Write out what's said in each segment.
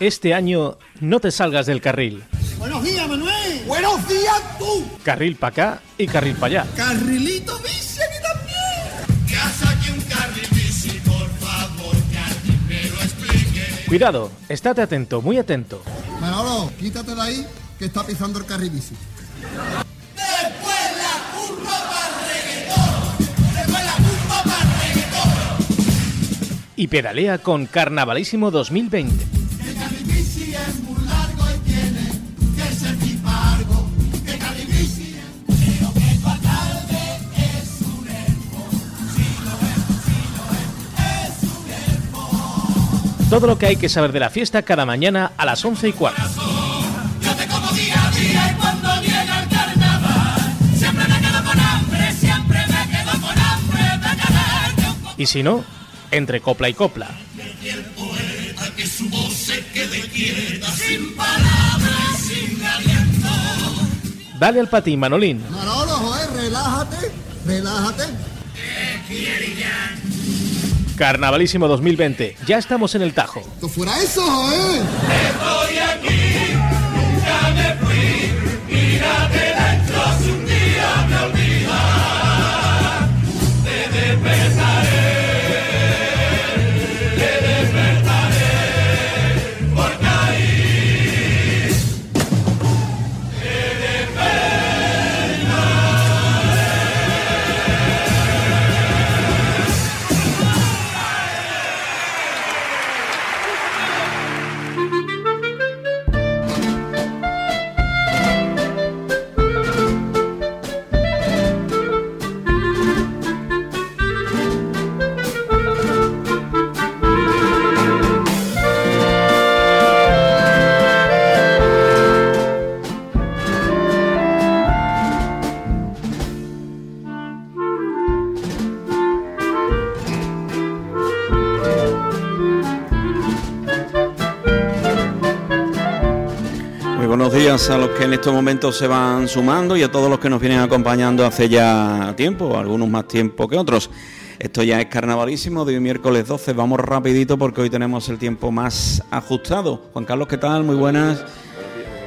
Este año no te salgas del carril. Buenos días, Manuel. Buenos días, tú. Carril para acá y carril para allá. Carrilito bici aquí también. Ya saqué un carril bici, por favor, que alguien me lo explique. Cuidado, estate atento, muy atento. Manolo, quítate de ahí que está pisando el carril bici. Después la curva para reggaetón. Después la curva para reggaetón. Y pedalea con Carnavalísimo 2020. Todo lo que hay que saber de la fiesta cada mañana a las 11 y cuarto. Yo te como día a día y cuando llega el carnaval Siempre me quedo con hambre, siempre me quedo con hambre de quedarte un poco Y si no, entre copla y copla. Dale al patín, Manolín. Manolo, joder, relájate, relájate. Carnavalísimo 2020. Ya estamos en el Tajo. ¿Tú fuera eso, joder? Estoy aquí, a los que en estos momentos se van sumando y a todos los que nos vienen acompañando hace ya tiempo, algunos más tiempo que otros. Esto ya es carnavalísimo de hoy miércoles 12. Vamos rapidito porque hoy tenemos el tiempo más ajustado. Juan Carlos, ¿qué tal? Muy buenas.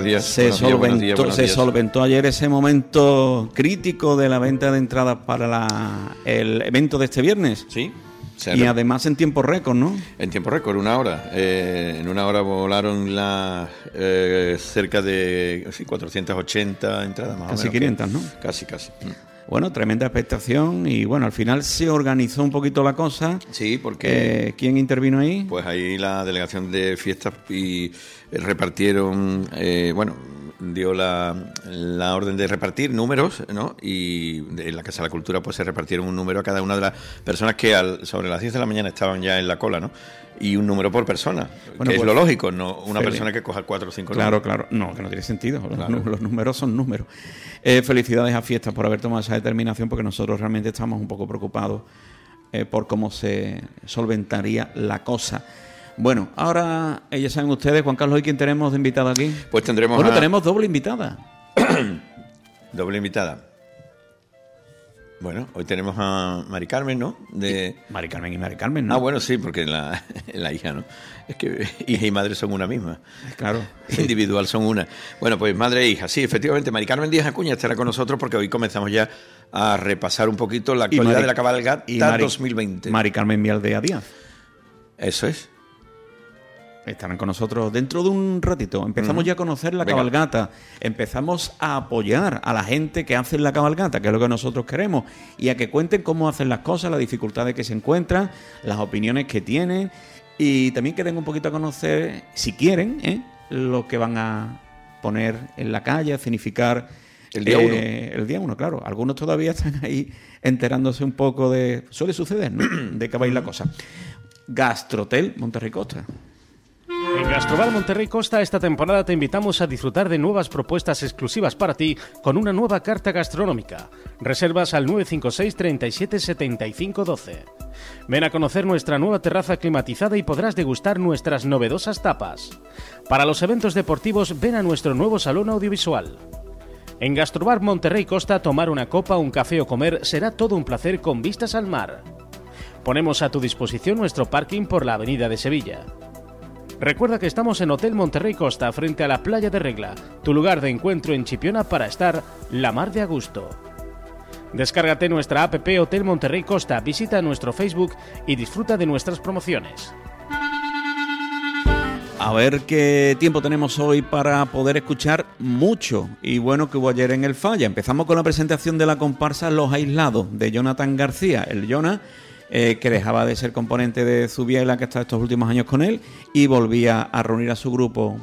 Días, Se, buenos solventó, días, buenos se solventó ayer ese momento crítico de la venta de entradas para la- el evento de este viernes. Sí. Se Y además en tiempo récord, ¿no? En tiempo récord, una hora. Eh, en una hora volaron las eh, cerca de sí, 480 entradas más Casi o menos. 500, ¿no? Casi, casi. Mm. Bueno, tremenda expectación y bueno, al final se organizó un poquito la cosa. Sí, porque Eh, ¿Quién intervino ahí? pues ahí la delegación de fiestas y repartieron, eh, bueno, dio la, la orden de repartir números, ¿no? Y en la Casa de la Cultura pues se repartieron un número a cada una de las personas que al, sobre las 10 de la mañana estaban ya en la cola, ¿no? Y un número por persona, Bueno, que es pues, lo lógico, no una persona que coja cuatro o cinco Claro, números. claro. No, que no tiene sentido. Los, Claro. nu- los números son números. Eh, felicidades a Fiestas por haber tomado esa determinación, porque nosotros realmente estamos un poco preocupados eh, por cómo se solventaría la cosa. Bueno, ahora eh, ya saben ustedes, Juan Carlos, ¿y quién tenemos de invitado aquí? Pues tendremos Bueno, a- tenemos doble invitada. Doble invitada. Bueno, hoy tenemos a Mari Carmen, ¿no? De... Mari Carmen y Mari Carmen, ¿no? Ah, bueno, sí, porque la, la hija, ¿no? Es que hija y madre son una misma. Claro. Individual son una. Bueno, pues madre e hija. Sí, efectivamente, Mari Carmen Díaz Acuña estará con nosotros porque hoy comenzamos ya a repasar un poquito la actualidad Mari- de la cabalgata y Mari- 2020. Mari Carmen Mialdea Díaz. Eso es. Estarán con nosotros dentro de un ratito. Empezamos ya a conocer la Venga. cabalgata. Empezamos a apoyar a la gente que hace la cabalgata, que es lo que nosotros queremos, y a que cuenten cómo hacen las cosas, las dificultades que se encuentran, las opiniones que tienen, y también que den un poquito a conocer, si quieren, ¿eh? lo que van a poner en la calle, a significar El día uno. El día uno, claro. Algunos todavía están ahí enterándose un poco de. Suele suceder, ¿no? De que va a ir la cosa. Gastrotel Monterrey Costa. En Gastrobar Monterrey Costa esta temporada te invitamos a disfrutar de nuevas propuestas exclusivas para ti con una nueva carta gastronómica. Reservas al 956 37 75 12. Ven a conocer nuestra nueva terraza climatizada y podrás degustar nuestras novedosas tapas. Para los eventos deportivos ven a nuestro nuevo salón audiovisual. En Gastrobar Monterrey Costa tomar una copa, un café o comer será todo un placer con vistas al mar. Ponemos a tu disposición nuestro parking por la Avenida de Sevilla. Recuerda que estamos en Hotel Monterrey Costa, frente a la playa de Regla, tu lugar de encuentro en Chipiona para estar la mar de a gusto. Descárgate nuestra app Hotel Monterrey Costa, visita nuestro Facebook y disfruta de nuestras promociones. A ver qué tiempo tenemos hoy para poder escuchar mucho y bueno que hubo ayer en el Falla. Empezamos con la presentación de la comparsa Los Aislados de Jonathan García, el Jonah, eh, que dejaba de ser componente de Zubiela, que está estos últimos años con él, y volvía a reunir a su grupo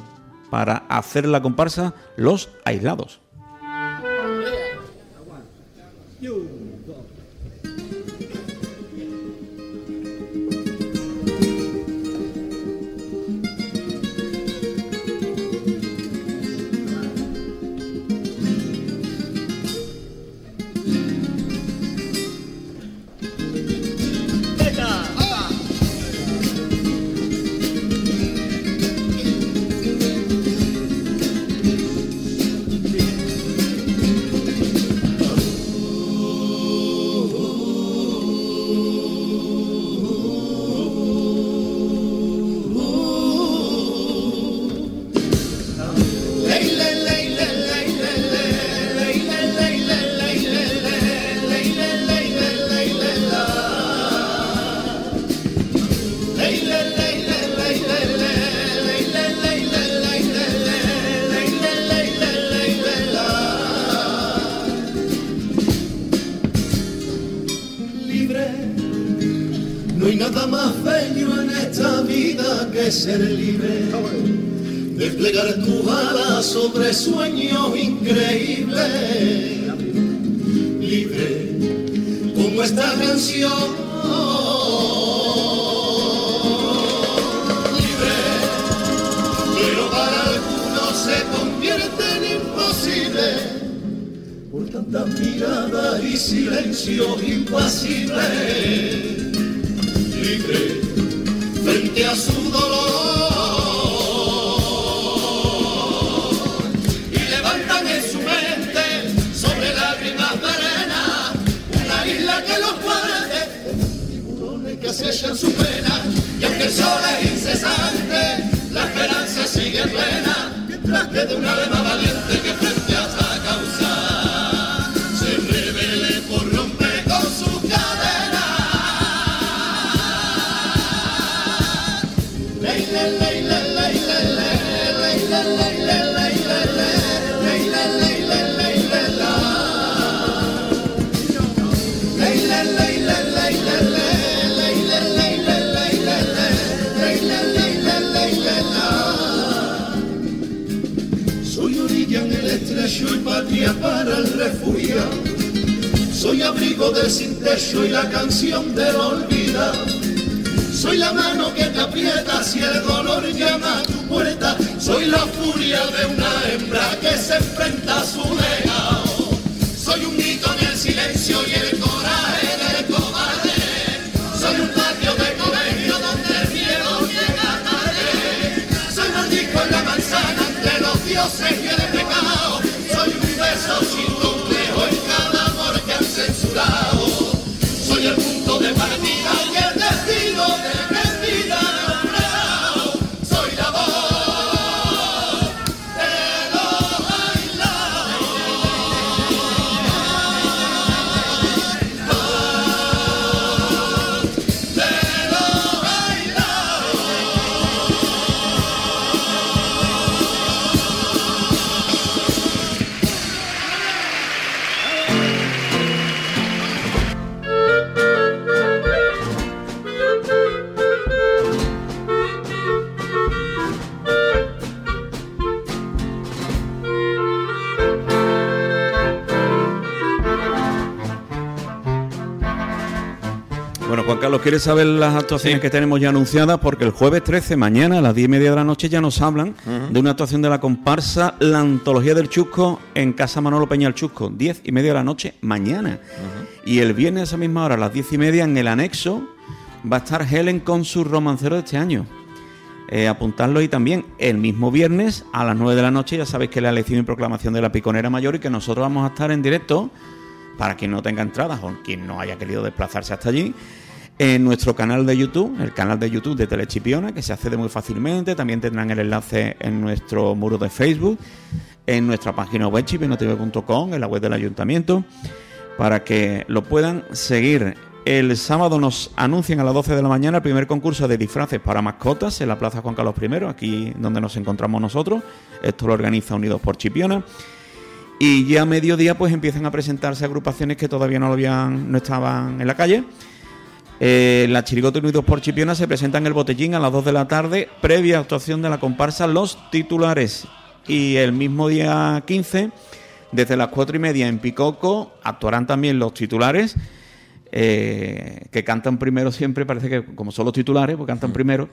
para hacer la comparsa Los Aislados. libre, como esta canción. Libre, pero para algunos se convierte en imposible, por tanta mirada y silencio imposible. De un alma valiente que Soy abrigo del sin techo y la canción del olvida. Soy la mano que te aprieta si el dolor llama a tu puerta. Soy la furia de una hembra que se enfrenta a su legado. ¿Quieres saber las actuaciones que tenemos ya anunciadas? Porque el jueves 13, mañana a las 10 y media de la noche, ya nos hablan de una actuación de la comparsa La Antología del Chusco en Casa Manolo Peña el Chusco, 10 y media de la noche mañana. Y el viernes a esa misma hora, a las 10 y media, en el anexo, va a estar Helen con su romancero de este año. Eh, apuntarlo y también el mismo viernes a las 9 de la noche, ya sabéis que es la elección y proclamación de la Piconera Mayor y que nosotros vamos a estar en directo para quien no tenga entradas o quien no haya querido desplazarse hasta allí en nuestro canal de YouTube, el canal de YouTube de Telechipiona, que se accede muy fácilmente. También tendrán el enlace en nuestro muro de Facebook, en nuestra página web chipinotv.com, en la web del ayuntamiento, para que lo puedan seguir. El sábado nos anuncian a las 12 de la mañana el primer concurso de disfraces para mascotas en la Plaza Juan Carlos I, aquí donde nos encontramos nosotros. Esto lo organiza Unidos por Chipiona. Y ya a mediodía pues empiezan a presentarse agrupaciones que todavía no, lo habían, no estaban en la calle. Eh, la Chirigota Unidos por Chipiona se presenta en el Botellín a las 2 de la tarde, previa actuación de la comparsa Los Titulares. Y el mismo día 15, desde las 4 y media en Picoco, actuarán también los titulares, eh, que cantan primero siempre, parece que como son los titulares, pues cantan primero.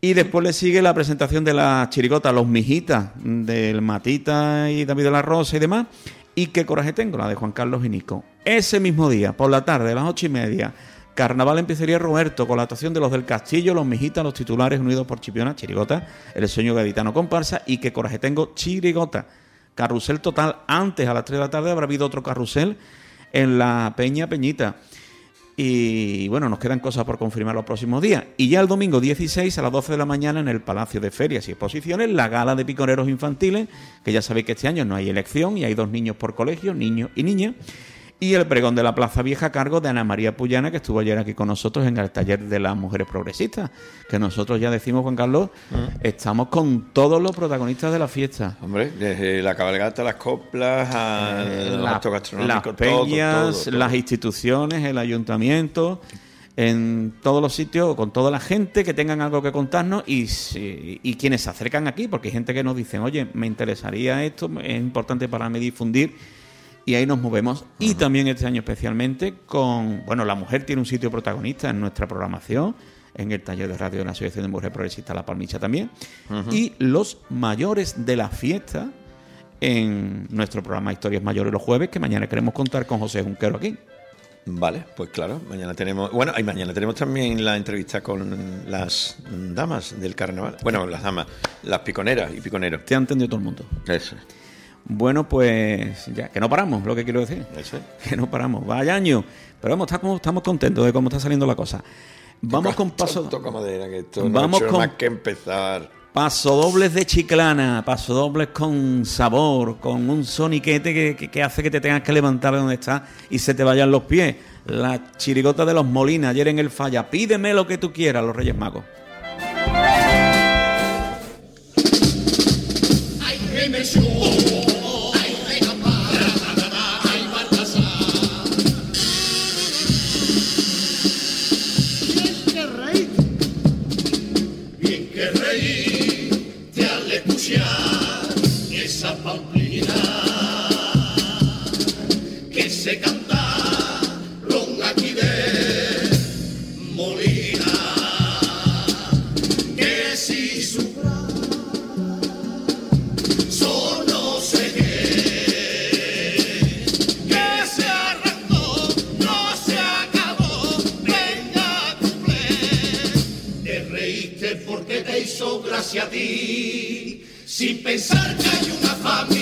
Y después le sigue la presentación de la chirigota Los Mijitas, del Matita y David de la Rosa y demás. Y qué coraje tengo, la de Juan Carlos y Nico. Ese mismo día, por la tarde, a las ocho y media, Carnaval empezaría Roberto con la actuación de los del Castillo, los Mijitas, los titulares unidos por Chipiona, Chirigota, el sueño gaditano comparsa y qué coraje tengo, Chirigota. Carrusel total, antes a las 3 de la tarde habrá habido otro carrusel en la Peña Peñita. Y bueno, nos quedan cosas por confirmar los próximos días. Y ya el domingo 16 a las 12 de la mañana en el Palacio de Ferias y Exposiciones, la gala de piconeros infantiles, que ya sabéis que este año no hay elección y hay dos niños por colegio, niños y niñas. Y el pregón de la Plaza Vieja a cargo de Ana María Puyana, que estuvo ayer aquí con nosotros en el taller de las mujeres progresistas. Que nosotros ya decimos, Juan Carlos, estamos con todos los protagonistas de la fiesta. Hombre, desde la cabalgata, las coplas, a los La- actos las todo, peñas, todo, todo. las instituciones, el ayuntamiento, en todos los sitios, con toda la gente que tengan algo que contarnos y, y quienes se acercan aquí, porque hay gente que nos dicen, oye, me interesaría esto, es importante para mí difundir. Y ahí nos movemos. Y también este año especialmente con, bueno, la mujer tiene un sitio protagonista en nuestra programación, en el taller de radio de la Asociación de Mujeres Progresistas La Palmicha también. Y los mayores de la fiesta en nuestro programa Historias Mayores los jueves, que mañana queremos contar con José Junquero aquí. Vale, pues claro, mañana tenemos. Bueno, y mañana tenemos también la entrevista con las damas del carnaval. Bueno, las damas, las piconeras y piconeros. Te ha entendido todo el mundo. Eso, Bueno, pues ya, que no paramos, lo que quiero decir. eso. Que no paramos. Vaya año. Pero vamos, estamos, estamos contentos de cómo está saliendo la cosa. Vamos con paso, Toca madera, que esto no Vamos con- más que empezar. pasodobles de chiclana, pasodobles con sabor, con un soniquete que, que- que hace que te tengas que levantar de donde estás y se te vayan los pies. La chirigota de los Molinas, ayer en el falla. Pídeme lo que tú quieras, los Reyes Magos. Ay, ay, se cantaron aquí de Molina, que si su son sé qué, que se arrancó, no se acabó, venga cumple. Te reíste porque te hizo gracia a ti, sin pensar que hay una familia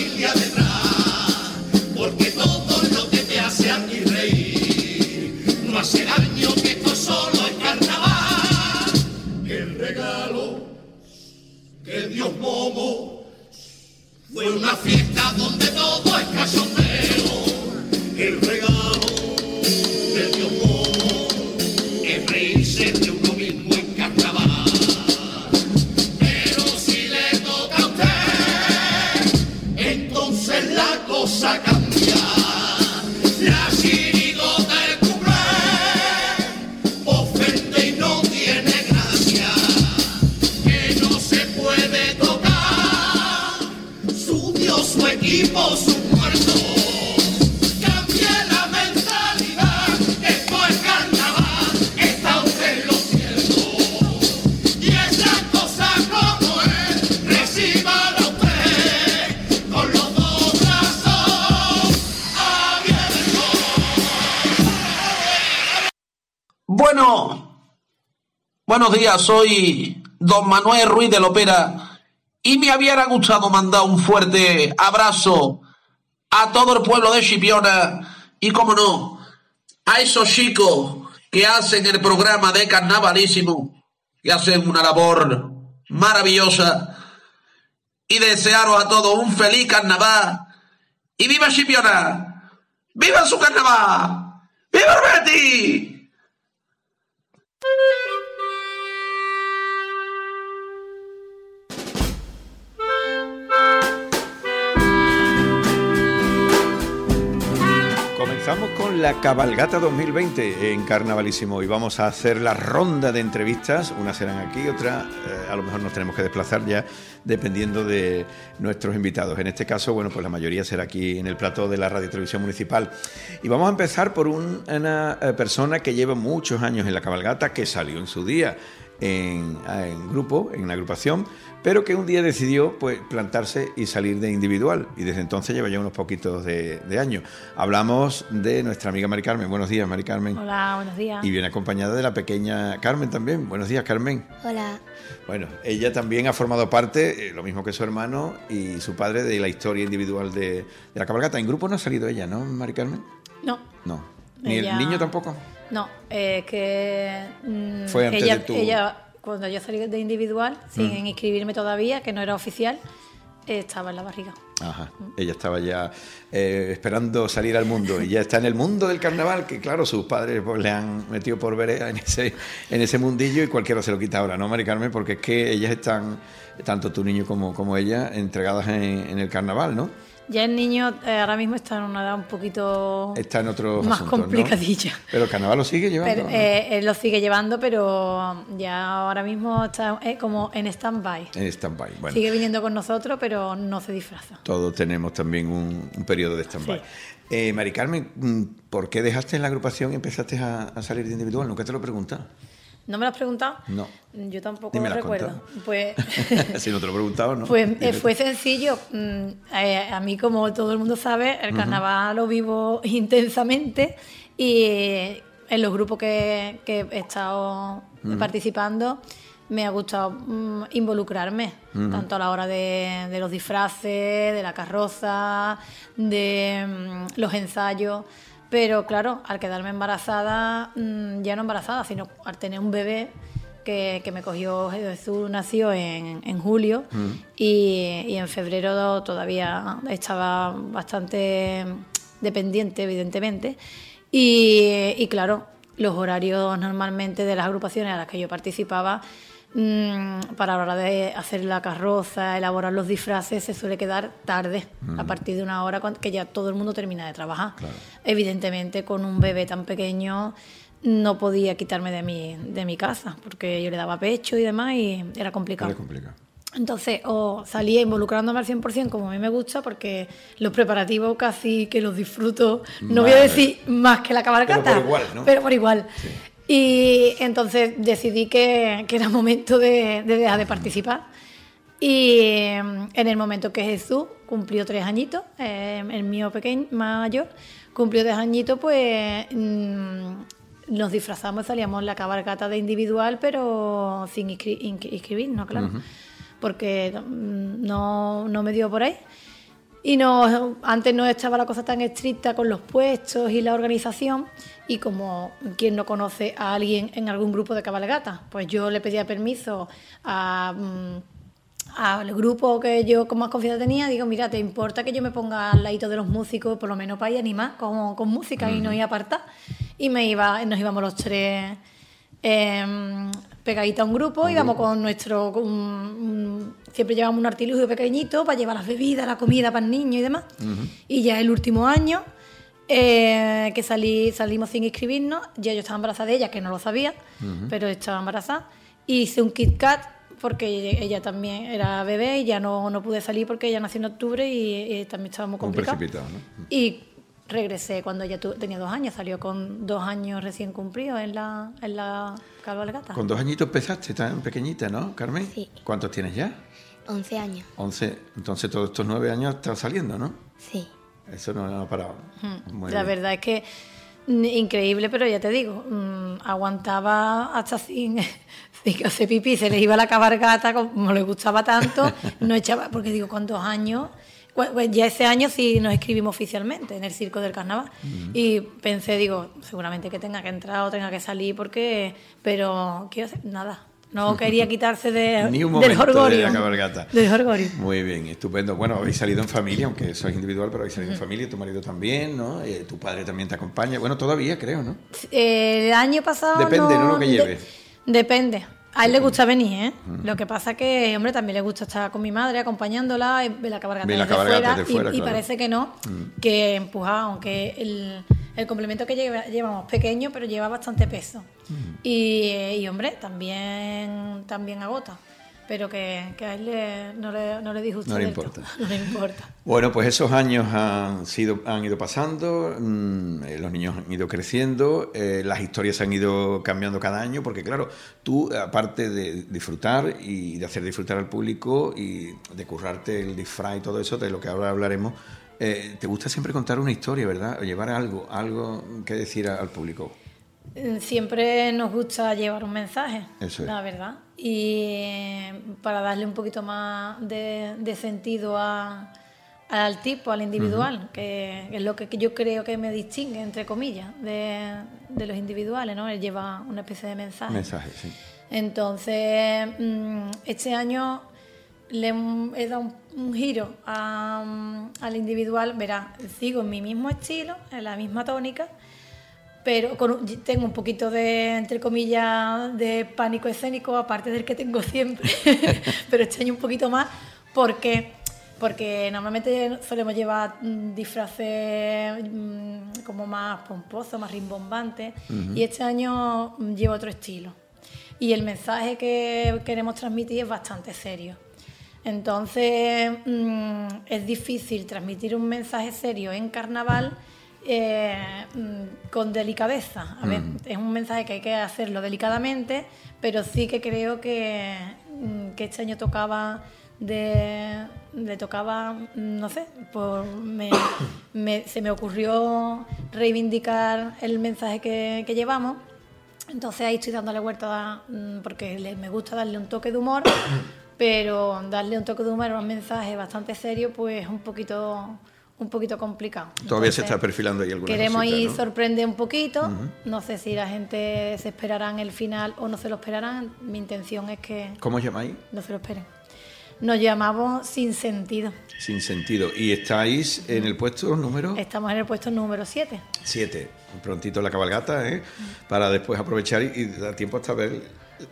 Buenos días, soy don Manuel Ruiz de Lopera y me hubiera gustado mandar un fuerte abrazo a todo el pueblo de Chipiona y, como no, a esos chicos que hacen el programa de carnavalísimo y hacen una labor maravillosa. Y desearos a todos un feliz carnaval y viva Chipiona, viva su carnaval, viva el Betis. Comenzamos con la cabalgata 2020 en Carnavalísimo y vamos a hacer la ronda de entrevistas. Unas serán aquí, otras eh, a lo mejor nos tenemos que desplazar ya dependiendo de nuestros invitados. En este caso, bueno, pues la mayoría será aquí en el plató de la Radio Televisión Municipal. Y vamos a empezar por un- una eh, persona que lleva muchos años en la cabalgata, que salió en su día en, en grupo, en una agrupación, pero que un día decidió pues plantarse y salir de individual. Y desde entonces lleva ya unos poquitos de, de años. Hablamos de nuestra amiga Mari Carmen. Buenos días, Mari Carmen. Hola, buenos días. Y viene acompañada de la pequeña Carmen también. Buenos días, Carmen. Hola. Bueno, ella también ha formado parte, eh, lo mismo que su hermano y su padre, de la historia individual de, de la cabalgata. En grupo no ha salido ella, ¿no, Mari Carmen? No, No. Ni Ella- el niño tampoco. No, es que mm, Fue antes ella, de tu- ella, cuando yo salí de individual, sin Mm. inscribirme todavía, que no era oficial, eh, estaba en la barriga. Ajá. Ella estaba ya eh, esperando salir al mundo y ya está en el mundo del carnaval, que claro, sus padres pues, le han metido por vereda en ese, en ese mundillo y cualquiera se lo quita ahora, ¿no, Mari Carmen? Porque es que ellas están, tanto tu niño como, como ella, entregadas en, en el carnaval, ¿no? Ya el niño eh, ahora mismo está en una edad un poquito Está en más asuntos, ¿no? complicadilla. Pero el carnaval lo sigue llevando. Pero, ¿no? eh, él lo sigue llevando, pero ya ahora mismo está eh, como en stand-by. En stand-by. Bueno, Sigue viniendo con nosotros, pero no se disfraza. todos tenemos también un, un periodo de stand-by. Sí. Eh, Mari Carmen, mm, ¿por qué dejaste la agrupación y empezaste a, a salir de individual? Nunca te lo he preguntado. ¿No me lo has preguntado? No. Yo tampoco lo recuerdo. contado. Pues si no te lo he preguntado, ¿no? Pues eh, fue sencillo. Mm, eh, a mí, como todo el mundo sabe, el carnaval lo vivo intensamente y eh, en los grupos que, que he estado participando me ha gustado mm, involucrarme, tanto a la hora de, de los disfraces, de la carroza, de mm, los ensayos. Pero claro, al quedarme embarazada, mm, ya no embarazada, sino al tener un bebé que, que me cogió, Jesús nació en, en julio y, y en febrero todavía estaba bastante dependiente, evidentemente. Y, y claro, los horarios normalmente de las agrupaciones a las que yo participaba, mm, para la hora de hacer la carroza, elaborar los disfraces, se suele quedar tarde, a Mm. partir de una hora que ya todo el mundo termina de trabajar. Evidentemente, con un bebé tan pequeño no podía quitarme de mi, de mi casa, porque yo le daba pecho y demás y era complicado. Era complicado. Entonces, o salía involucrándome al 100% como a mí me gusta, porque los preparativos casi que los disfruto, no voy a decir más que la cabalgata, Pero por igual, ¿no? pero por igual. Y entonces decidí que, que era momento de, de dejar de participar. Y mm, en el momento que Jesús cumplió tres añitos, eh, el mío pequeño, mayor, cumplió tres añitos, pues mm, nos disfrazamos y salíamos la cabalgata de individual, pero sin inscri- inscri- inscribirnos, claro porque mm, no, no me dio por ahí. Y no, antes no estaba la cosa tan estricta con los puestos y la organización. Y como quien no conoce a alguien en algún grupo de cabalgata, pues yo le pedía permiso a, mm, al grupo que yo con más confianza tenía. Digo, mira, ¿te importa que yo me ponga al ladito de los músicos, por lo menos para ir a animar con, con música y no ir a apartar? Y me iba, nos íbamos los tres eh, pegadita a un grupo, íbamos con nuestro. con un- siempre llevamos un artilugio pequeñito para llevar las bebidas, la comida para el niño y demás. Y ya el último año eh, que salí, salimos sin inscribirnos, ya yo estaba embarazada de ella, que no lo sabía, pero estaba embarazada. Y hice un Kit Kat porque ella, también era bebé y ya no, no pude salir porque ella nació en octubre y, y también estaba muy precipitado, ¿no? Y regresé cuando ella tu- tenía dos años, salió con dos años recién cumplidos en la, en la cabalgata. Con dos añitos empezaste, tan pequeñita, ¿no, Carmen? Sí. ¿Cuántos tienes ya? 11 años. Once. Entonces todos estos nueve años están saliendo, ¿no? Sí. Eso no, no ha parado. Muy la bien. verdad es que Mm, Increíble, pero ya te digo, mm, aguantaba hasta sin, sin hacer pipí, se le iba la cabalgata, como le gustaba tanto, no echaba, porque digo, con dos años, pues ya ese año sí nos escribimos oficialmente en el Circo del Carnaval. Y pensé, digo, seguramente que tenga que entrar o tenga que salir, porque, pero quiero hacer nada. No quería quitarse de, Ni un del momento de la cabalgata. Del orgullo. Muy bien, estupendo. Bueno, habéis salido en familia, aunque eso es individual, pero habéis salido en familia, tu marido también, ¿no? Eh, tu padre también te acompaña. Bueno, todavía creo, ¿no? Eh, El año pasado. Depende, ¿no? Lo que de- lleve. depende. A él le gusta venir, ¿eh? Lo que pasa que, hombre, también le gusta estar con mi madre acompañándola, ve la cabalgata desde fuera, desde y- fuera, y, claro. parece que no, que empuja, aunque el, el complemento que lleva- llevamos pequeño, pero lleva bastante peso. Y, y, hombre, también, también agota. Pero que, que a él le- no, le, no le disgusta. No le importa. No le importa. Bueno, pues esos años han, sido, han ido pasando, mm, eh, los niños han ido creciendo, eh, las historias se han ido cambiando cada año, porque claro, tú, aparte de disfrutar y de hacer disfrutar al público y de currarte el disfraz y todo eso, de lo que ahora hablaremos, eh, te gusta siempre contar una historia, ¿verdad? O llevar algo, algo que decir al público. Siempre nos gusta llevar un mensaje, Eso es. la verdad. Y eh, para darle un poquito más de, de sentido a- al tipo, al individual, que es lo que que yo creo que me distingue, entre comillas, de, de los individuales, ¿no? Él lleva una especie de mensaje. Mensaje, sí. Entonces, mm, este año le he dado un, un giro a, mm, al individual. Verá, sigo en mi mismo estilo, en la misma tónica, pero con un- tengo un poquito de, entre comillas, de pánico escénico, aparte del que tengo siempre, pero este año un poquito más, porque porque normalmente solemos llevar mm, disfraces mm, como más pomposos, más rimbombantes, y este año mm, llevo otro estilo. Y el mensaje que queremos transmitir es bastante serio. Entonces, es difícil transmitir un mensaje serio en carnaval eh, mm, con delicadeza. A ver, es un mensaje que hay que hacerlo delicadamente, pero sí que creo que, mm, que este año tocaba de le tocaba mm, no sé por, me- me- se me ocurrió reivindicar el mensaje que, que llevamos entonces ahí estoy dándole vuelta porque le- me gusta darle un toque de humor, pero darle un toque de humor a un mensaje bastante serio, pues es un poquito, un poquito complicado. Todavía se Entonces, está perfilando ahí alguna Queremos cosita, ir ¿no? sorprender un poquito. No sé si la gente se esperará en el final o no se lo esperarán. Mi intención es que ¿Cómo os llamáis? no se lo esperen. Nos llamamos Sin Sentido. Sin sentido. Y estáis en el puesto número Estamos en el puesto número 7. 7. Prontito la cabalgata, ¿eh? Para después aprovechar y, y dar tiempo hasta ver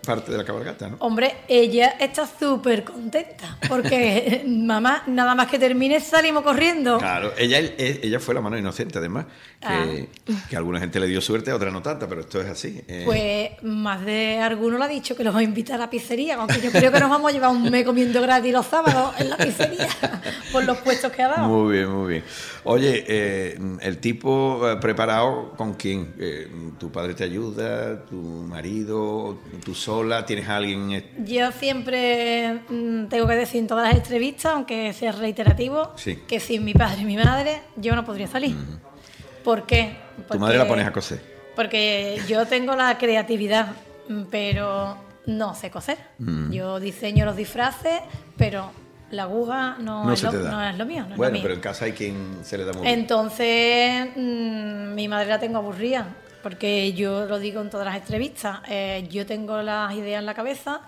parte de la cabalgata, ¿no? Hombre, ella está súper contenta porque mamá, nada más que termine salimos corriendo. Claro, ella, ella fue la mano inocente, además. Que, que a alguna gente le dio suerte, a otra no tanta, pero esto es así. eh. Pues más de alguno le ha dicho que los va a invitar a la pizzería, aunque yo creo que nos vamos a llevar un mes comiendo gratis los sábados en la pizzería por los puestos que ha dado. Muy bien, muy bien. Oye, eh, el tipo eh, preparado con quién? Eh, ¿Tu padre te ayuda? ¿Tu marido? ¿Tú sola? ¿Tienes a alguien? Yo siempre mm, tengo que decir en todas las entrevistas, aunque sea reiterativo, Sí. que sin mi padre y mi madre yo no podría salir. ¿Por qué? Tu madre la pones a coser. Porque yo tengo la creatividad, pero no sé coser. Yo diseño los disfraces, pero la aguja no, No es, lo, te da. no es lo mío. no bueno, lo mío. pero en casa hay quien se le da muy bien. Entonces, mm, mi madre la tengo aburrida, porque yo lo digo en todas las entrevistas. eh, yo tengo las ideas en la cabeza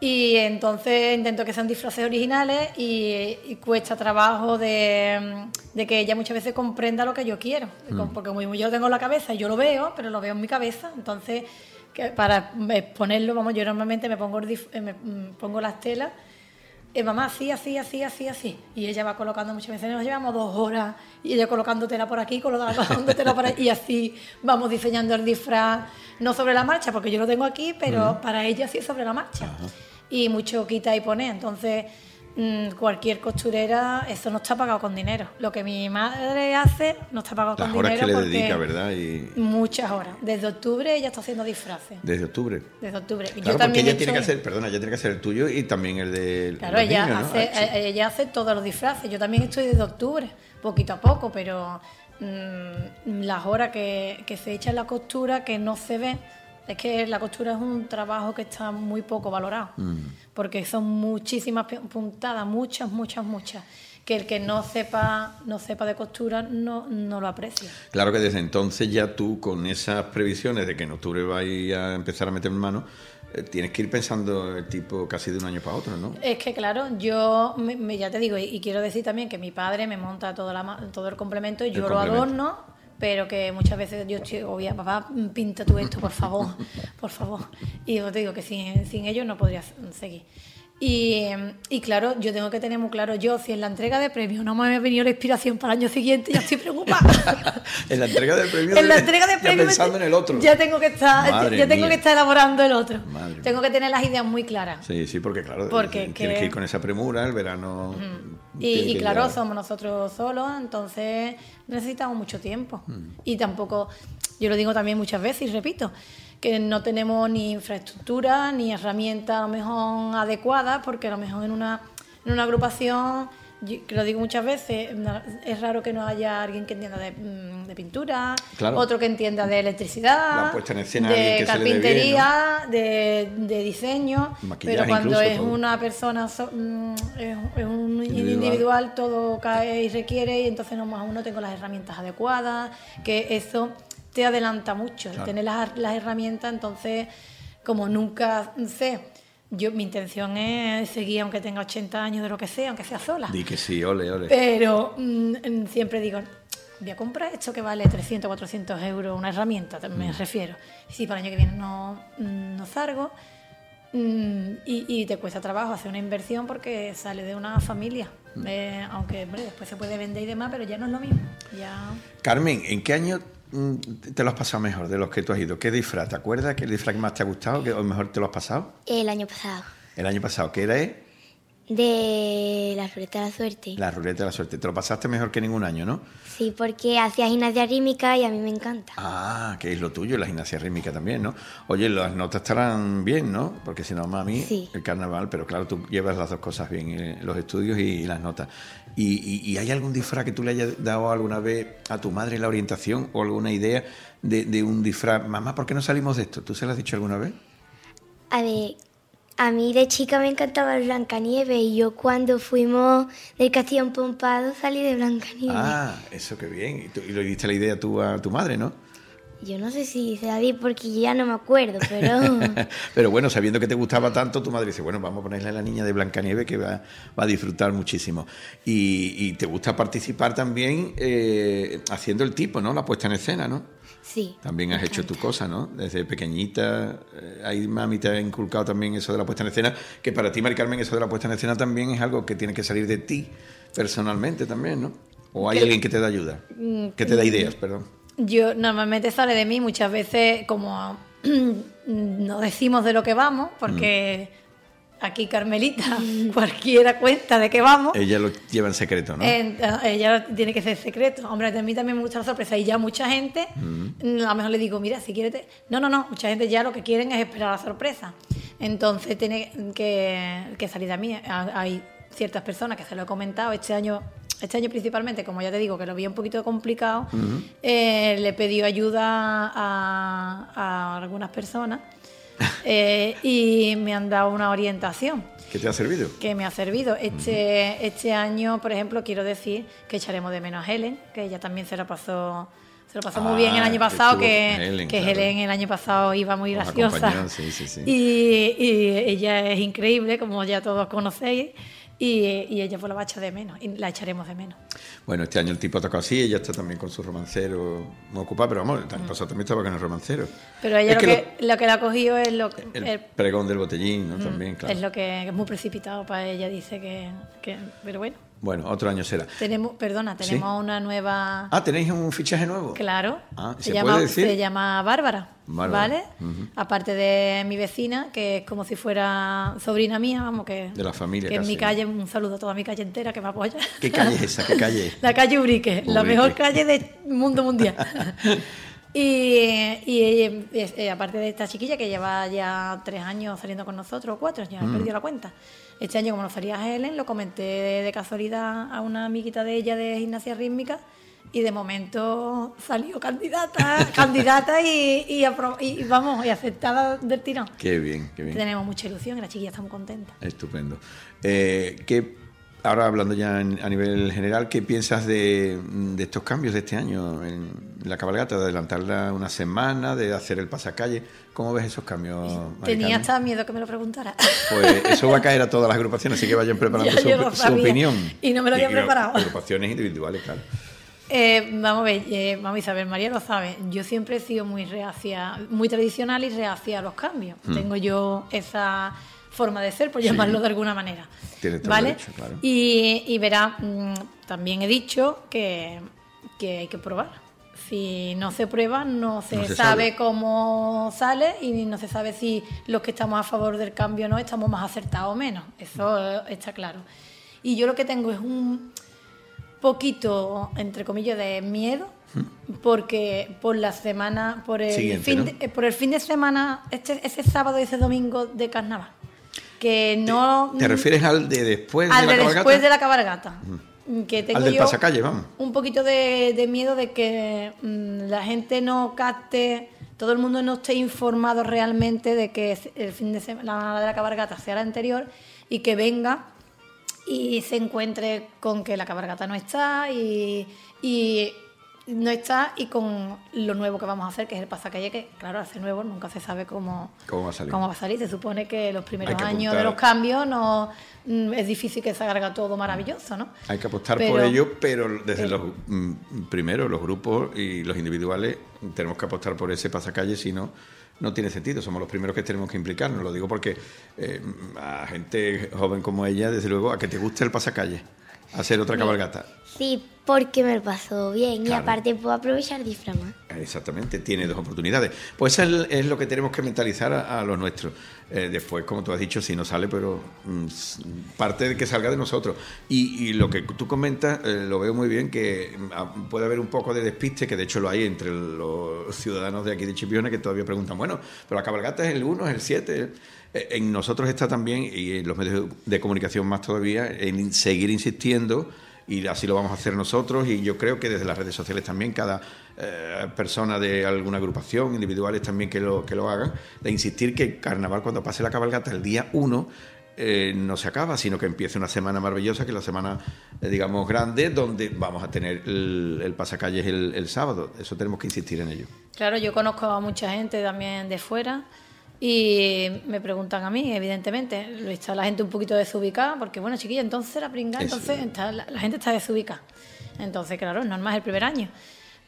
y entonces intento que sean disfraces originales y, y cuesta trabajo de, de que ella muchas veces comprenda lo que yo quiero. Mm. Porque como yo lo tengo en la cabeza, yo lo veo, pero lo veo en mi cabeza. Entonces, que para exponerlo, vamos, yo normalmente me pongo, eh, me, mm, pongo las telas eh, mamá, así, así, así, así, así. Y ella va colocando muchas veces, nos llevamos dos horas, y ella colocando tela por aquí, colocando tela por ahí, y así vamos diseñando el disfraz, no sobre la marcha, porque yo lo tengo aquí, pero para ella sí sobre la marcha. Y mucho quita y pone. Entonces, cualquier costurera, eso no está pagado con dinero. Lo que mi madre hace no está pagado Las con horas dinero. que le dedica, ¿verdad? Y Muchas horas. Desde octubre ella está haciendo disfraces. desde octubre. Desde octubre. Claro, yo porque también ella tiene que hacer, perdona, ella tiene que hacer el tuyo y también el de Claro, los ella, niños, ¿no? hace, Ah, sí. ella hace todos los disfraces. Yo también estoy desde octubre, poquito a poco, pero mm, las horas que, que se echa en la costura que no se ve. Es que la costura es un trabajo que está muy poco valorado, porque son muchísimas puntadas, muchas, muchas, muchas, que el que no sepa, no sepa de costura no, no lo aprecia. Claro que desde entonces ya tú, con esas previsiones de que en octubre vais a empezar a meter mano, eh, tienes que ir pensando el tipo casi de un año para otro, ¿no? Es que claro, yo me- me- ya te digo, y, y quiero decir también que mi padre me monta todo, la, todo el complemento y El yo lo complemento. adorno, pero que muchas veces yo estoy, obvia, papá, pinta tú esto, por favor, por favor. Y yo te digo que sin, sin ellos no podría seguir. Y, y claro, yo tengo que tener muy claro, yo si en la entrega de premios no me ha venido la inspiración para el año siguiente, ya estoy preocupada. en la entrega del premio. en la de- entrega de premios pensando en el otro. ya tengo que estar, Madre ya tengo mía. que estar elaborando el otro. Madre tengo que tener las ideas muy claras. Sí, sí, porque claro, Porque tienes que- que ir con esa premura, el verano. Y, claro, somos nosotros solos, entonces necesitamos mucho tiempo. Mm. Y tampoco, yo lo digo también muchas veces y repito, que no tenemos ni infraestructura ni herramientas a lo mejor adecuadas, porque a lo mejor en una, en una agrupación, yo que lo digo muchas veces, es raro que no haya alguien que entienda de, mm, de pintura, Claro. otro que entienda de electricidad, escena, de que bien, carpintería, de, de diseño, Maquillaje pero cuando incluso, es todo. una persona, so- mm, es, es un Individual. individual. todo cae y requiere, y entonces no, aún no tengo las herramientas adecuadas, que eso te adelanta mucho, el tener las, las herramientas, entonces, como nunca sé, yo mi intención es seguir, aunque tenga 80 años de lo que sea, aunque sea sola. Di que sí, ole, ole. Pero mm, siempre digo, voy a comprar esto que vale 300, 400 euros, una herramienta, me Mm. refiero. Si para el año que viene no, mm, no salgo, mm, y, y te cuesta trabajo hacer una inversión porque sale de una familia. Mm. Eh, aunque hombre, después se puede vender y demás, pero ya no es lo mismo. Ya... Carmen, ¿en qué año mm, te lo has pasado mejor de los que tú has ido? ¿Qué disfraz? ¿Te acuerdas qué disfraz que más te ha gustado? ¿Qué o mejor te lo has pasado? El año pasado. El año pasado, ¿qué era? eh? De la ruleta de la suerte. La ruleta de la suerte. Te lo pasaste mejor que ningún año, ¿no? Sí, porque hacía gimnasia rítmica y a mí me encanta. Ah, que es lo tuyo, la gimnasia rítmica también, ¿no? Oye, las notas estarán bien, ¿no? Porque si no, mami, Sí. el carnaval, pero claro, tú llevas las dos cosas bien, eh, los estudios y, las notas. ¿Y, y- y hay algún disfraz que tú le hayas dado alguna vez a tu madre la orientación o alguna idea de, de un disfraz? Mamá, ¿por qué no salimos de esto? ¿Tú se lo has dicho alguna vez? A ver, a mí de chica me encantaba el Blancanieves y yo cuando fuimos del Castillo Pompado salí de Blancanieves. Ah, eso qué bien. Y, tú- y le diste la idea tú a tu madre, ¿no? Yo no sé si se la di porque ya no me acuerdo, pero Pero bueno, sabiendo que te gustaba tanto, tu madre dice, bueno, vamos a ponerle a la niña de Blancanieves que va, va a disfrutar muchísimo. Y, y te gusta participar también eh, haciendo el tipo, ¿no? La puesta en escena, ¿no? sí. También has hecho tu cosa, ¿no? Desde pequeñita, eh, ahí mami te ha inculcado también eso de la puesta en escena, que para ti, Mari Carmen, eso de la puesta en escena también es algo que tiene que salir de ti personalmente también, ¿no? ¿O hay alguien que te da ayuda? Que te da ideas, perdón. Yo normalmente sale de mí muchas veces como no decimos de lo que vamos, porque aquí Carmelita cualquiera cuenta de qué vamos. Ella lo lleva en secreto, ¿no? En- eh, ella tiene que ser secreto. Hombre, a mí también me gusta la sorpresa. Y ya mucha gente, Mm. a lo mejor le digo, mira, si quieres... te-". No, no, no. Mucha gente ya lo que quieren es esperar la sorpresa. Entonces tiene que, que salir de mí. Ha- Hay ciertas personas que se lo he comentado este año. Este año principalmente, como ya te digo, que lo vi un poquito complicado, eh, le pedido ayuda a, a algunas personas eh, y me han dado una orientación ¿Qué te ha servido? que me ha servido. Este, este año, por ejemplo, quiero decir que echaremos de menos a Helen, que ella también se lo pasó, se lo pasó muy bien el Ah, año pasado, que, Helen, que claro. Helen el año pasado iba muy Os graciosa. sí, sí, sí. Y, y ella es increíble, como ya todos conocéis, y, y ella pues la va a echar de menos, y la echaremos de menos. Bueno, este año el tipo ha tocado así, ella está también con su romancero muy ocupada, pero vamos, el año pasado también estaba con el romancero. Pero ella lo que que, lo... que la ha cogido es lo, El, el- pregón del botellín, ¿no? También, claro. es lo que es muy precipitado para ella, dice que, que- pero bueno. Bueno, otro año será. Tenemos, perdona, ¿Sí? tenemos una nueva Ah, ¿tenéis un fichaje nuevo? Claro. Ah, se, ¿se llama, puede decir? se llama Bárbara. Bárbara. ¿Vale? Aparte de mi vecina, que es como si fuera sobrina mía, vamos, que. De la familia Que en mi calle, un saludo a toda mi calle entera que me apoya. ¿Qué calle es esa? ¿Qué calle? La calle Urique, la mejor calle del mundo mundial. y y aparte de esta chiquilla que lleva ya tres años saliendo con nosotros, cuatro, ya he Mm. perdido la cuenta. Este año, como nos salía Helen, lo comenté de, casualidad a una amiguita de ella de gimnasia rítmica y de momento salió candidata, candidata y, y, y vamos, y aceptada del tirón. Qué bien, qué bien. Tenemos mucha ilusión y la chiquilla está muy contenta. Estupendo. Eh, ¿qué- ahora hablando ya en- a nivel general, ¿qué piensas de, de estos cambios de este año en la cabalgata? De adelantarla una semana, de hacer el pasacalle. ¿Cómo ves esos cambios? Tenía hasta miedo que me lo preguntara. Pues eso va a caer a todas las agrupaciones, así que vayan preparando su, yo opinión. y no me lo había preparado. Agrupaciones individuales, claro. Eh, vamos a ver, eh, vamos a Isabel María lo sabe. Yo siempre he sido muy reacia, muy tradicional y reacia a los cambios. Hmm. Tengo yo esa forma de ser, por llamarlo de alguna manera. Tiene todo ¿Vale? derecho, claro. Y, y verá, mm, también he dicho que, que hay que probar. Si no se prueba, no se, No se sabe, sabe. cómo sale y no se sabe si los que estamos a favor del cambio o no estamos más acertados o menos. Eso está claro. Y yo lo que tengo es un poquito, entre comillas, de miedo, porque por la semana, por el, Siguiente, fin, ¿no? de, eh, por el fin de semana, este, ese sábado y ese domingo de carnaval, que no... ¿Te refieres al de después al de la de cabalgata? después de la cabalgata. Que tengo Al del yo pasacalle, vamos. un poquito de, de miedo de que mm, la gente no capte, todo el mundo no esté informado realmente de que el fin de semana de la cabalgata sea la anterior y que venga y se encuentre con que la cabalgata no está y, y no está y con lo nuevo que vamos a hacer, que es el pasacalle, que claro, hace nuevo, nunca se sabe cómo, ¿Cómo va a salir? cómo va a salir. Se supone que los primeros que años apuntar. de los cambios no mm, es difícil que salga todo maravilloso, ¿no? Hay que apostar Pero- por ello, pero desde pero- los mm, primero los grupos y los individuales tenemos que apostar por ese pasacalle, si no, no tiene sentido. Somos los primeros que tenemos que implicarnos. Lo digo porque eh, a gente joven como ella, desde luego, a que te guste el pasacalle, hacer otra cabalgata. Sí, porque me lo pasó bien y aparte puedo aprovechar disfraz más. Exactamente, tiene dos oportunidades. Pues es, es lo que tenemos que mentalizar a, a los nuestros. Eh, después, como tú has dicho, si no sale, pero mm, parte de que salga de nosotros. Y, y lo que tú comentas, eh, lo veo muy bien, que mm, puede haber un poco de despiste, que de hecho lo hay entre los ciudadanos de aquí de Chipiona, que todavía preguntan, bueno, pero la cabalgata es el 1, es el 7. En nosotros está también, y en los medios de comunicación más todavía, en seguir insistiendo y así lo vamos a hacer nosotros y yo creo que desde las redes sociales también cada eh, persona de alguna agrupación, individuales también que lo, que lo hagan, de insistir que el carnaval cuando pase la cabalgata el día 1 eh, no se acaba, sino que empiece una semana maravillosa, que es la semana, eh, digamos, grande, donde vamos a tener el, pasacalles el sábado. Eso tenemos que insistir en ello. Claro, yo conozco a mucha gente también de fuera y me preguntan a mí, evidentemente. Está la gente un poquito desubicada, porque bueno, chiquilla, entonces la pringa, entonces está- la, la gente está desubicada. Entonces, claro, es normal es el primer año.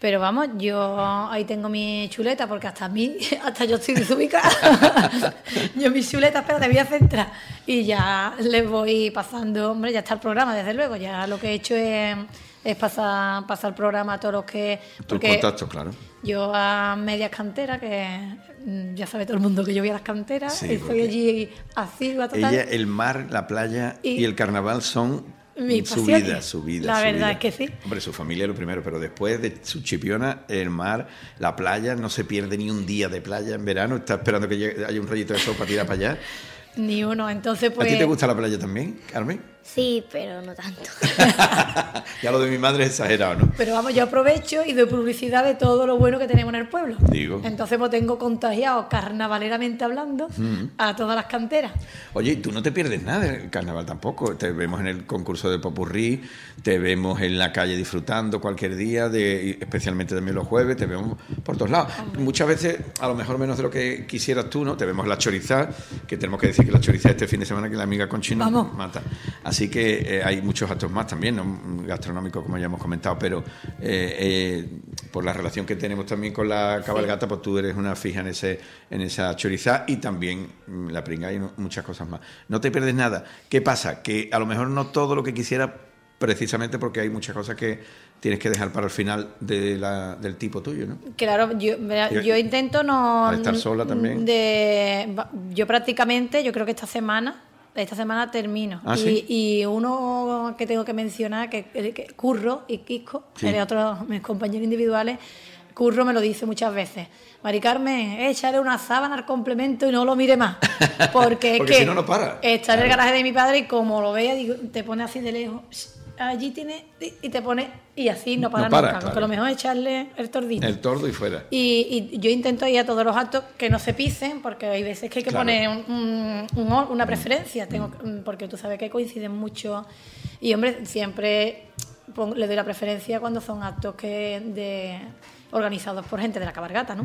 Pero vamos, yo ahí tengo mi chuleta, porque hasta a mí, hasta yo estoy desubicada. yo mi chuleta, espera, te voy a centrar. Y ya les voy pasando, hombre, ya está el programa, desde luego. Ya lo que he hecho es, es pasar, pasar el programa a todos los que... Tus contactos, claro. yo a medias canteras, que mm, ya sabe todo el mundo que yo voy a las canteras, Sí, estoy allí asigua total. Ella, el mar, la playa y, Y- el carnaval son su vida, su vida. La su verdad vida. es que sí. Hombre, su familia lo primero, pero después de su chipiona, el mar, la playa, no se pierde ni un día de playa en verano. Está esperando que llegue- haya un rayito de sol para tirar para allá. Ni uno, entonces pues... ¿A ti te gusta la playa también, Carmen? Sí, pero no tanto. ya lo de mi madre es exagerado, ¿no? Pero vamos, yo aprovecho y doy publicidad de todo lo bueno que tenemos en el pueblo. Digo. Entonces pues tengo contagiado, carnavaleramente hablando, Mm. a todas las canteras. Oye, y tú no te pierdes nada del carnaval tampoco. Te vemos en el concurso de Popurrí, te vemos en la calle disfrutando cualquier día, de, especialmente también los jueves, te vemos por todos lados. Muchas veces, a lo mejor menos de lo que quisieras tú, ¿no? Te vemos la chorizá, que tenemos que decir que la chorizá este fin de semana que la amiga Conchino Vamos. mata. Así que eh, hay muchos actos más también, ¿no? gastronómicos, como ya hemos comentado, pero eh, eh, por la relación que tenemos también con la cabalgata, pues tú eres una fija en ese en esa chorizá y también mm, la pringa y muchas cosas más. No te pierdes nada. ¿Qué pasa? Que a lo mejor no todo lo que quisiera, precisamente porque hay muchas cosas que tienes que dejar para el final de la- del tipo tuyo, ¿no? Claro, yo, Yo- intento no... Al estar sola también. De, yo prácticamente, yo creo que esta semana, esta semana termino. Ah, y, ¿sí? y uno que tengo que mencionar, que, que Curro y Quisco, Sí. el otro, mis compañeros individuales, Curro me lo dice muchas veces. Mari Carmen, échale una sábana al complemento y no lo mire más. Porque, es que si no, no para. Está en el garaje de mi padre y como lo vea, digo, te pone así de lejos. Allí tiene y te pone y así no para No para, nunca, claro. porque lo mejor es echarle el tordillo. El tordo y fuera. Y, y yo intento ir a todos los actos que no se pisen, porque hay veces que hay que Claro. poner un- un- una preferencia, tengo, que- porque tú sabes que coinciden mucho. Y hombre, siempre le doy la preferencia cuando son actos que de, organizados por gente de la cabalgata, ¿no?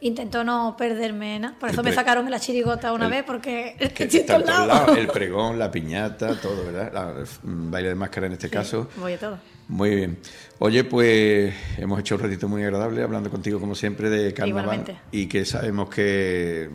Intento no perderme nada. Por eso me sacaron la chirigota una el- vez, porque Que estoy está lados. lados, el pregón, la piñata, todo, ¿verdad? La- el baile de máscara en este caso. Voy a todo. Muy bien. Oye, pues hemos hecho un ratito muy agradable hablando contigo, como siempre, de carnaval. Igualmente. Y que sabemos que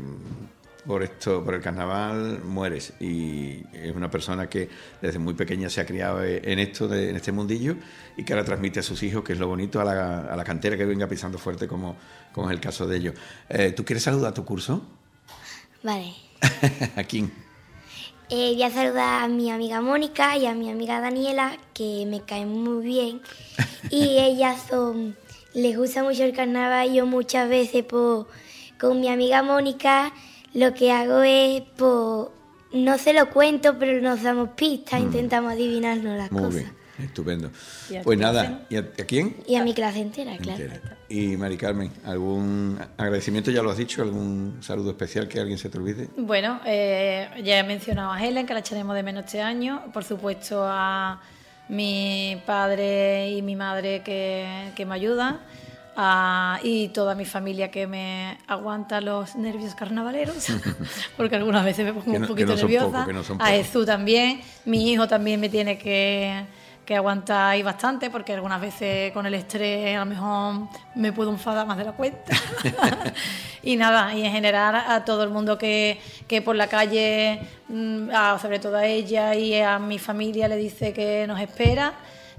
por esto, por el carnaval, mueres. Y es una persona que desde muy pequeña se ha criado en esto, de- en este mundillo, y que ahora transmite a sus hijos, que es lo bonito, a la, a la cantera que venga pisando fuerte, como, como es el caso de ellos. Eh, ¿Tú quieres saludar a tu curso? Vale. ¿A quién? Eh, voy a saludar a mi amiga Mónica y a mi amiga Daniela, que me caen muy bien. Y ellas son, les gusta mucho el carnaval. Yo muchas veces pues, con mi amiga Mónica lo que hago es, pues, no se lo cuento, pero nos damos pistas, intentamos adivinarnos las. Muy cosas. bien, estupendo. ¿Y a Pues nada, ¿y a, a quién? Y a mi clase entera, claro. Entera. Y Mari Carmen, ¿algún agradecimiento? Ya lo has dicho, ¿algún saludo especial que alguien se te olvide? Bueno, eh, ya he mencionado a Helen, que la echaremos de menos este año. Por supuesto, a mi padre y mi madre que, que me ayudan. A- y toda mi familia que me aguanta los nervios carnavaleros, porque algunas veces me pongo un poquito no son nerviosa. no a. Jesús también. Mi hijo también me tiene que, que aguantar ahí bastante, porque algunas veces con el estrés a lo mejor me puedo enfadar más de la cuenta. y nada, y en general a todo el mundo que, que por la calle, mm, a- sobre todo a ella y a mi familia, le dice que nos espera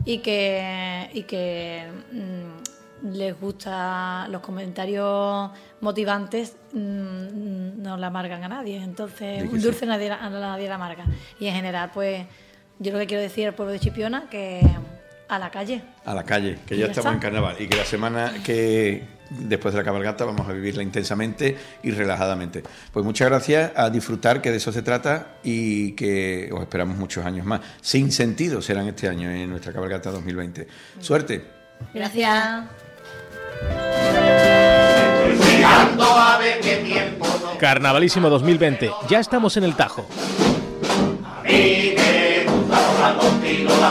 y que, y que mm, les gusta los comentarios motivantes, mm, no la amargan a nadie. Entonces, un sí. dulce nadie, a nadie la amarga. Y en general, pues yo lo que quiero decir al pueblo de Chipiona que a la calle. A la calle, que ya ya estamos está. en carnaval y que la semana que después de la cabalgata vamos a vivirla intensamente y relajadamente. Pues muchas gracias, a disfrutar, que de eso se trata y que os esperamos muchos años más. Sin sentido serán este año en nuestra cabalgata 2020. Suerte. Gracias. Carnavalísimo 2020, ya estamos en el Tajo. Gusta contigo, la